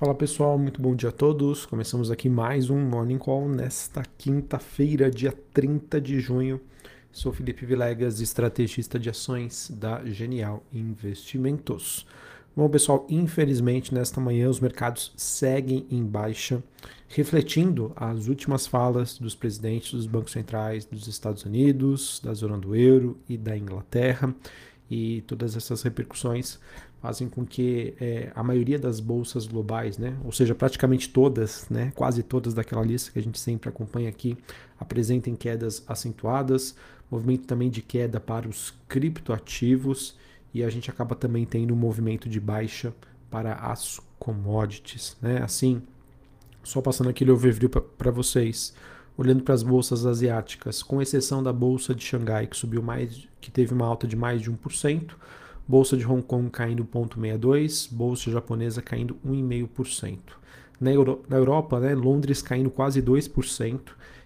Fala pessoal, muito bom dia a todos. Começamos aqui mais um Morning Call nesta quinta-feira, dia 30 de junho. Sou Felipe Vilegas, estrategista de ações da Genial Investimentos. Bom, pessoal, infelizmente nesta manhã os mercados seguem em baixa, refletindo as últimas falas dos presidentes dos bancos centrais dos Estados Unidos, da zona do euro e da Inglaterra e todas essas repercussões fazem com que é, a maioria das bolsas globais, né, ou seja, praticamente todas, né, quase todas daquela lista que a gente sempre acompanha aqui, apresentem quedas acentuadas, movimento também de queda para os criptoativos e a gente acaba também tendo um movimento de baixa para as commodities, né? Assim, só passando aquele overview para vocês olhando para as bolsas asiáticas, com exceção da bolsa de Xangai, que subiu mais, que teve uma alta de mais de 1%, bolsa de Hong Kong caindo 0,62%, bolsa japonesa caindo 1,5%. Na, Euro, na Europa, né, Londres caindo quase 2%,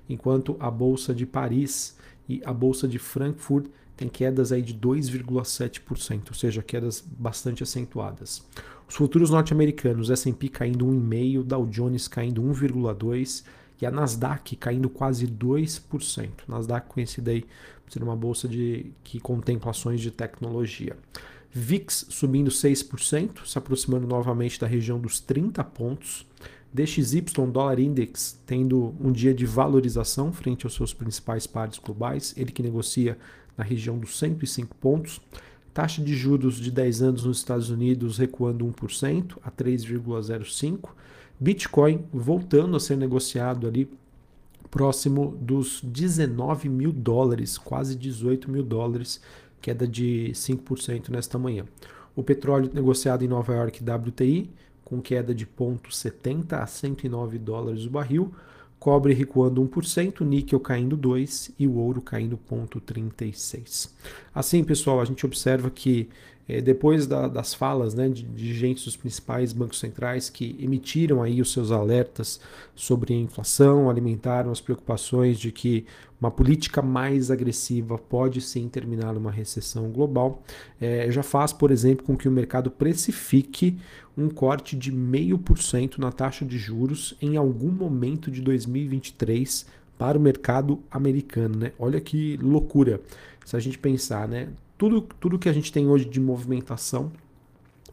enquanto a bolsa de Paris e a bolsa de Frankfurt tem quedas aí de 2,7%, ou seja, quedas bastante acentuadas. Os futuros norte-americanos, S&P caindo 1,5%, Dow Jones caindo 1,2%, e a Nasdaq caindo quase 2%. Nasdaq conhecida aí por ser uma bolsa de, que contempla ações de tecnologia. VIX subindo 6%, se aproximando novamente da região dos 30 pontos. DXY, dólar index, tendo um dia de valorização frente aos seus principais pares globais, ele que negocia na região dos 105 pontos. Taxa de juros de 10 anos nos Estados Unidos recuando 1% a 3,05%. Bitcoin voltando a ser negociado ali próximo dos 19 mil dólares, quase 18 mil dólares, queda de 5% nesta manhã. O petróleo negociado em Nova York WTI, com queda de 0,70 a 109 dólares o barril, cobre recuando 1%, níquel caindo 2% e o ouro caindo 0,36. Assim, pessoal, a gente observa que é, depois da, das falas né, de, gente dos principais bancos centrais que emitiram aí os seus alertas sobre a inflação, alimentaram as preocupações de que uma política mais agressiva pode sim terminar numa recessão global, é, já faz, por exemplo, com que o mercado precifique um corte de 0,5% na taxa de juros em algum momento de 2023 para o mercado americano. Né? Olha que loucura se a gente pensar, né? Tudo, tudo que a gente tem hoje de movimentação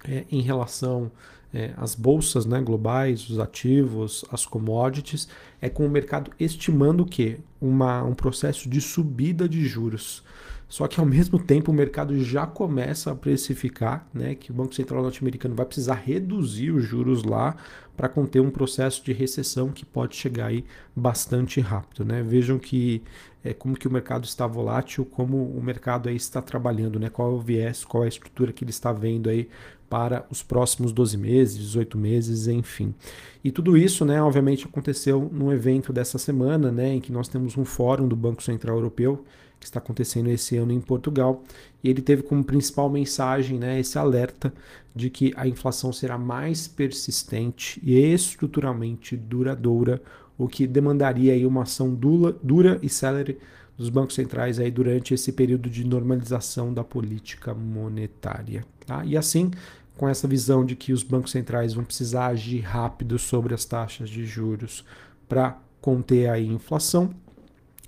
é, em relação é, às bolsas né, globais, os ativos, as commodities, é com o mercado estimando que uma, um processo de subida de juros. Só que ao mesmo tempo o mercado já começa a precificar né, que o Banco Central norte-americano vai precisar reduzir os juros lá para conter um processo de recessão que pode chegar aí bastante rápido. Né? Vejam que é, como que o mercado está volátil, como o mercado aí está trabalhando, né? qual é o viés, qual é a estrutura que ele está vendo aí para os próximos 12 meses, 18 meses, enfim. E tudo isso, né, obviamente, aconteceu num evento dessa semana, né, em que nós temos um fórum do Banco Central Europeu que está acontecendo esse ano em Portugal, e ele teve como principal mensagem né, esse alerta de que a inflação será mais persistente e estruturalmente duradoura, o que demandaria aí uma ação dura, dura e célere dos bancos centrais aí durante esse período de normalização da política monetária. Tá? E assim, com essa visão de que os bancos centrais vão precisar agir rápido sobre as taxas de juros para conter a inflação,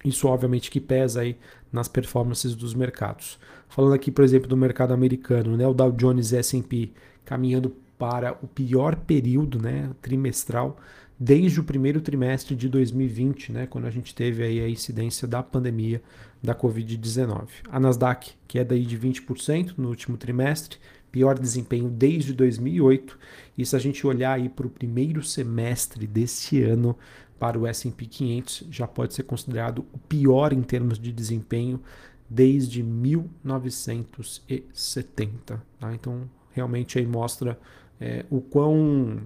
isso obviamente que pesa aí nas performances dos mercados. Falando aqui, por exemplo, do mercado americano, né, o Dow Jones S&P caminhando para o pior período, né, trimestral desde o primeiro trimestre de 2020, né, quando a gente teve aí a incidência da pandemia da Covid-19. A Nasdaq, que é daí de 20% no último trimestre, pior desempenho desde 2008. E se a gente olhar aí para o primeiro semestre desse ano, para o S&P 500 já pode ser considerado o pior em termos de desempenho desde 1970. Tá? Então, realmente aí mostra é, o quão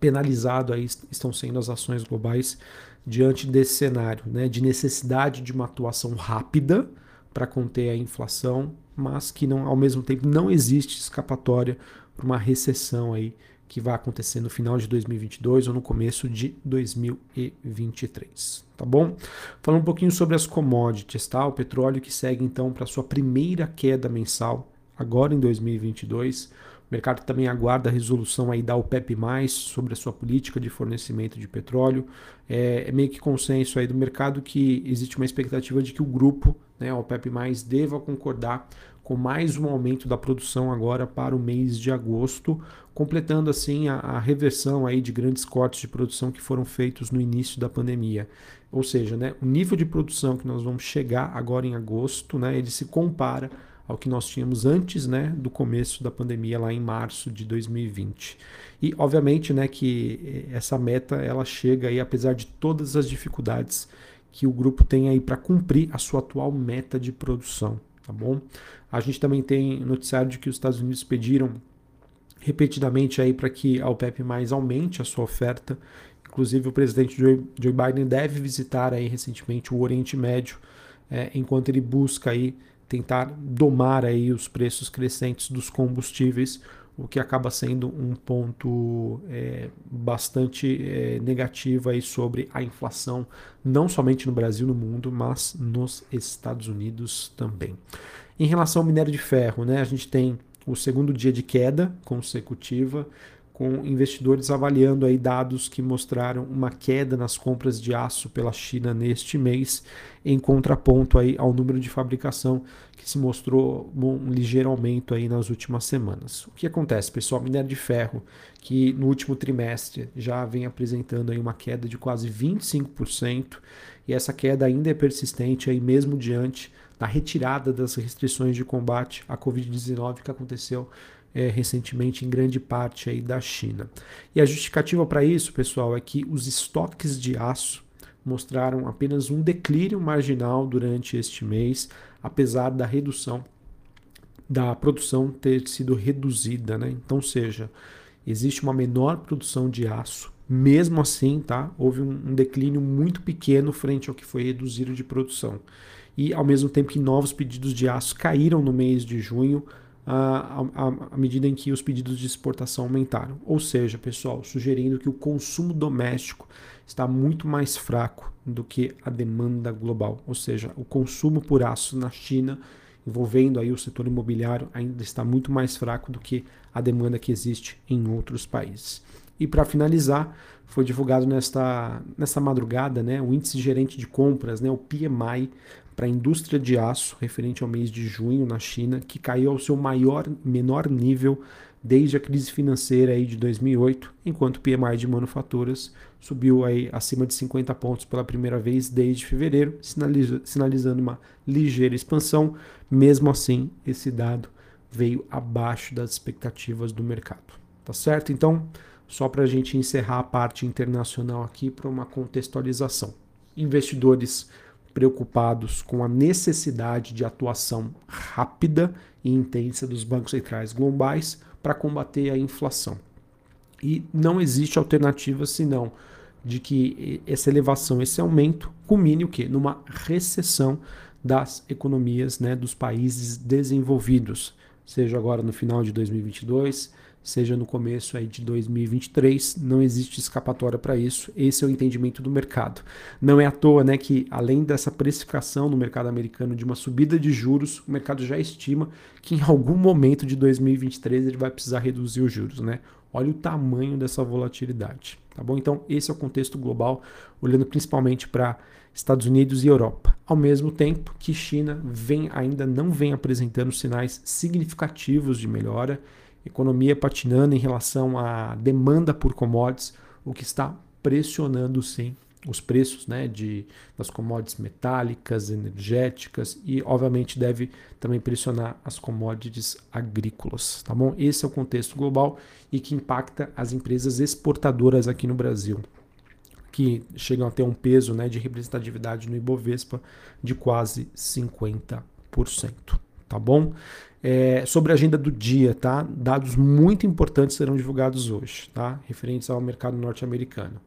penalizado aí estão sendo as ações globais diante desse cenário, né, de necessidade de uma atuação rápida para conter a inflação, mas que não, ao mesmo tempo não existe escapatória para uma recessão aí que vai acontecer no final de 2022 ou no começo de 2023, tá bom? Falando um pouquinho sobre as commodities, tá? O petróleo que segue então para sua primeira queda mensal agora em 2022, mercado também aguarda a resolução aí da OPEP+, sobre a sua política de fornecimento de petróleo. É, é meio que consenso aí do mercado que existe uma expectativa de que o grupo, né, a OPEP+, deva concordar com mais um aumento da produção agora para o mês de agosto, completando assim a, a, reversão aí de grandes cortes de produção que foram feitos no início da pandemia. Ou seja, né, o nível de produção que nós vamos chegar agora em agosto, né, ele se compara ao que nós tínhamos antes né, do começo da pandemia, lá em março de 2020. E, obviamente, né, que essa meta ela chega aí, apesar de todas as dificuldades que o grupo tem aí para cumprir a sua atual meta de produção. Tá bom? A gente também tem noticiário de que os Estados Unidos pediram repetidamente aí para que a OPEP mais aumente a sua oferta. Inclusive o presidente Joe, Joe Biden deve visitar aí recentemente o Oriente Médio, é, enquanto ele busca aí tentar domar aí os preços crescentes dos combustíveis, o que acaba sendo um ponto é, bastante é, negativo aí sobre a inflação, não somente no Brasil, no mundo, mas nos Estados Unidos também. Em relação ao minério de ferro, né, a gente tem o segundo dia de queda consecutiva, com investidores avaliando aí dados que mostraram uma queda nas compras de aço pela China neste mês, em contraponto aí ao número de fabricação que se mostrou um ligeiro aumento aí nas últimas semanas. O que acontece, pessoal? Minério de ferro, que no último trimestre já vem apresentando aí uma queda de quase 25%, e essa queda ainda é persistente aí mesmo diante da retirada das restrições de combate à Covid-19 que aconteceu é, recentemente em grande parte aí da China. E a justificativa para isso, pessoal, é que os estoques de aço mostraram apenas um declínio marginal durante este mês, apesar da redução da produção ter sido reduzida, né? Então, seja, existe uma menor produção de aço, mesmo assim, tá? Houve um, declínio muito pequeno frente ao que foi reduzido de produção. E ao mesmo tempo que novos pedidos de aço caíram no mês de junho, à, medida em que os pedidos de exportação aumentaram. Ou seja, pessoal, sugerindo que o consumo doméstico está muito mais fraco do que a demanda global. Ou seja, o consumo por aço na China, envolvendo aí o setor imobiliário, ainda está muito mais fraco do que a demanda que existe em outros países. E para finalizar, foi divulgado nesta, nesta madrugada né, o índice gerente de compras, né, o PMI, para a indústria de aço, referente ao mês de junho na China, que caiu ao seu maior, menor nível desde a crise financeira aí de 2008, enquanto o PMI de manufaturas subiu aí acima de 50 pontos pela primeira vez desde fevereiro, sinaliza, sinalizando uma ligeira expansão. Mesmo assim, esse dado veio abaixo das expectativas do mercado. Tá certo? Então, só para a gente encerrar a parte internacional aqui para uma contextualização. Investidores preocupados com a necessidade de atuação rápida e intensa dos bancos centrais globais para combater a inflação. E não existe alternativa senão de que essa elevação, esse aumento, culmine o quê? Numa recessão das economias né, dos países desenvolvidos, seja agora no final de 2022, seja no começo aí de 2023, não existe escapatória para isso. Esse é o entendimento do mercado. Não é à toa, né, que além dessa precificação no mercado americano de uma subida de juros, o mercado já estima que em algum momento de 2023 ele vai precisar reduzir os juros, né? Olha o tamanho dessa volatilidade, tá bom? Então, esse é o contexto global, olhando principalmente para Estados Unidos e Europa. Ao mesmo tempo que China vem ainda não vem apresentando sinais significativos de melhora economia patinando em relação à demanda por commodities, o que está pressionando sim os preços né, de, das commodities metálicas, energéticas e, obviamente, deve também pressionar as commodities agrícolas. Tá bom? Esse é o contexto global e que impacta as empresas exportadoras aqui no Brasil, que chegam a ter um peso né, de representatividade no Ibovespa de quase 50%. Tá bom? É, sobre a agenda do dia, tá? Dados muito importantes serão divulgados hoje, tá? Referentes ao mercado norte-americano.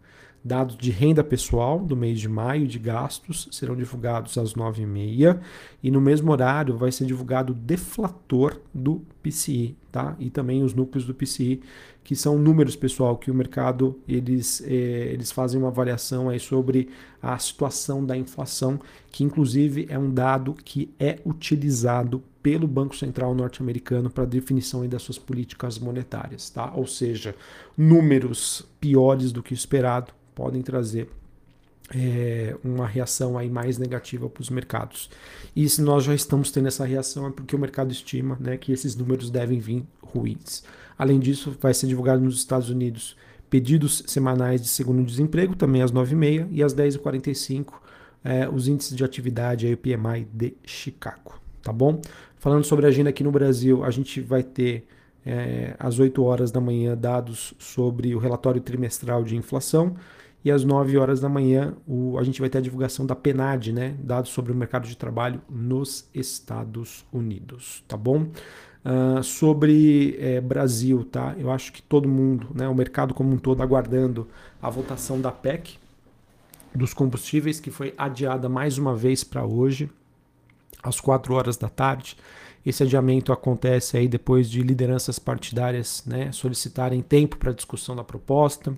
Dados de renda pessoal do mês de maio de gastos serão divulgados às 9h30 e no mesmo horário vai ser divulgado o deflator do PCI, tá? E também os núcleos do PCI, que são números, pessoal, que o mercado eles, é, eles fazem uma avaliação aí sobre a situação da inflação, que inclusive é um dado que é utilizado pelo Banco Central norte-americano para definição das suas políticas monetárias, tá? Ou seja, números piores do que esperado podem trazer é, uma reação aí mais negativa para os mercados. E se nós já estamos tendo essa reação é porque o mercado estima né, que esses números devem vir ruins. Além disso, vai ser divulgado nos Estados Unidos pedidos semanais de segundo desemprego, também às 9h30 e às 10h45 é, os índices de atividade, aí, o PMI de Chicago. Tá bom? Falando sobre a agenda aqui no Brasil, a gente vai ter é, às 8 horas da manhã dados sobre o relatório trimestral de inflação e às 9 horas da manhã o, a gente vai ter a divulgação da PNAD, né? Dados sobre o mercado de trabalho nos Estados Unidos, tá bom? Uh, sobre é, Brasil, tá? Eu acho que todo mundo, né, o mercado como um todo, aguardando a votação da PEC dos combustíveis, que foi adiada mais uma vez para hoje, às 4 horas da tarde. Esse adiamento acontece aí depois de lideranças partidárias né, solicitarem tempo para discussão da proposta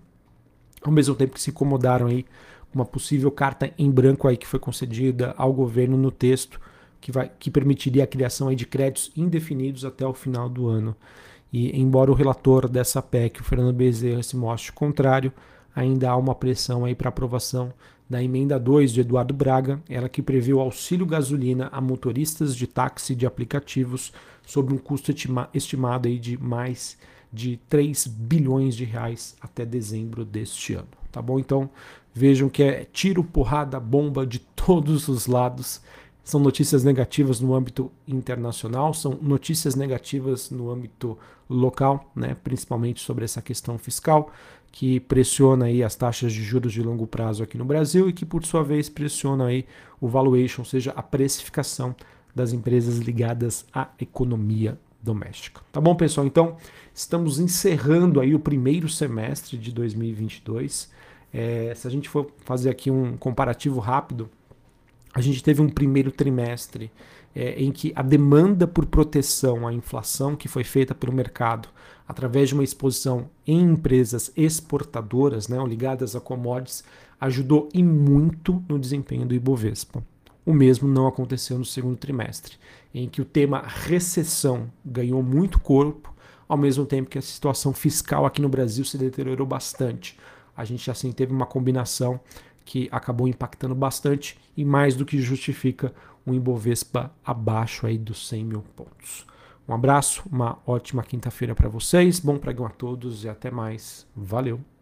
ao mesmo tempo que se incomodaram aí com uma possível carta em branco aí que foi concedida ao governo no texto que, vai, que permitiria a criação aí de créditos indefinidos até o final do ano. E embora o relator dessa PEC, o Fernando Bezerra, se mostre contrário, ainda há uma pressão aí para aprovação da emenda 2 de Eduardo Braga, ela que prevê o auxílio gasolina a motoristas de táxi de aplicativos sob um custo estima, estimado aí de mais de 3 bilhões de reais até dezembro deste ano. Tá bom? Então vejam que é tiro, porrada, bomba de todos os lados. São notícias negativas no âmbito internacional, são notícias negativas no âmbito local, né? principalmente sobre essa questão fiscal, que pressiona aí as taxas de juros de longo prazo aqui no Brasil e que, por sua vez, pressiona aí o valuation, ou seja, a precificação das empresas ligadas à economia doméstica. Tá bom, pessoal? Então, estamos encerrando aí o primeiro semestre de 2022. É, se a gente for fazer aqui um comparativo rápido, a gente teve um primeiro trimestre é, em que a demanda por proteção à inflação que foi feita pelo mercado através de uma exposição em empresas exportadoras, né, ligadas a commodities, ajudou e muito no desempenho do Ibovespa. O mesmo não aconteceu no segundo trimestre, em que o tema recessão ganhou muito corpo, ao mesmo tempo que a situação fiscal aqui no Brasil se deteriorou bastante. A gente assim teve uma combinação que acabou impactando bastante e mais do que justifica um Ibovespa abaixo aí dos 100 mil pontos. Um abraço, uma ótima quinta-feira para vocês, bom pregão a todos e até mais. Valeu!